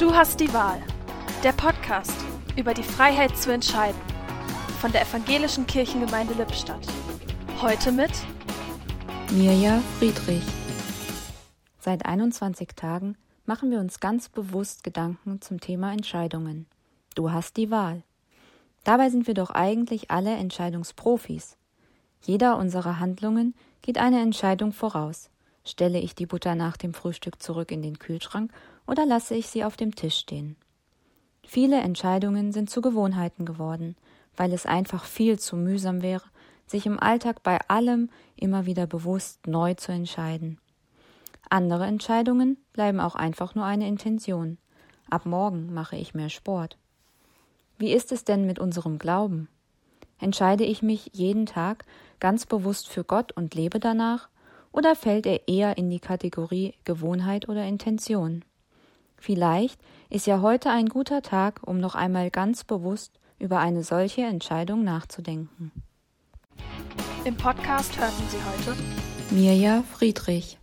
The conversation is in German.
Du hast die Wahl. Der Podcast über die Freiheit zu entscheiden. Von der Evangelischen Kirchengemeinde Lippstadt. Heute mit Mirja Friedrich. Seit 21 Tagen machen wir uns ganz bewusst Gedanken zum Thema Entscheidungen. Du hast die Wahl. Dabei sind wir doch eigentlich alle Entscheidungsprofis. Jeder unserer Handlungen geht eine Entscheidung voraus. Stelle ich die Butter nach dem Frühstück zurück in den Kühlschrank oder lasse ich sie auf dem Tisch stehen? Viele Entscheidungen sind zu Gewohnheiten geworden, weil es einfach viel zu mühsam wäre, sich im Alltag bei allem immer wieder bewusst neu zu entscheiden. Andere Entscheidungen bleiben auch einfach nur eine Intention. Ab morgen mache ich mehr Sport. Wie ist es denn mit unserem Glauben? Entscheide ich mich jeden Tag ganz bewusst für Gott und lebe danach, oder fällt er eher in die Kategorie Gewohnheit oder Intention? Vielleicht ist ja heute ein guter Tag, um noch einmal ganz bewusst über eine solche Entscheidung nachzudenken. Im Podcast hörten Sie heute Mirja Friedrich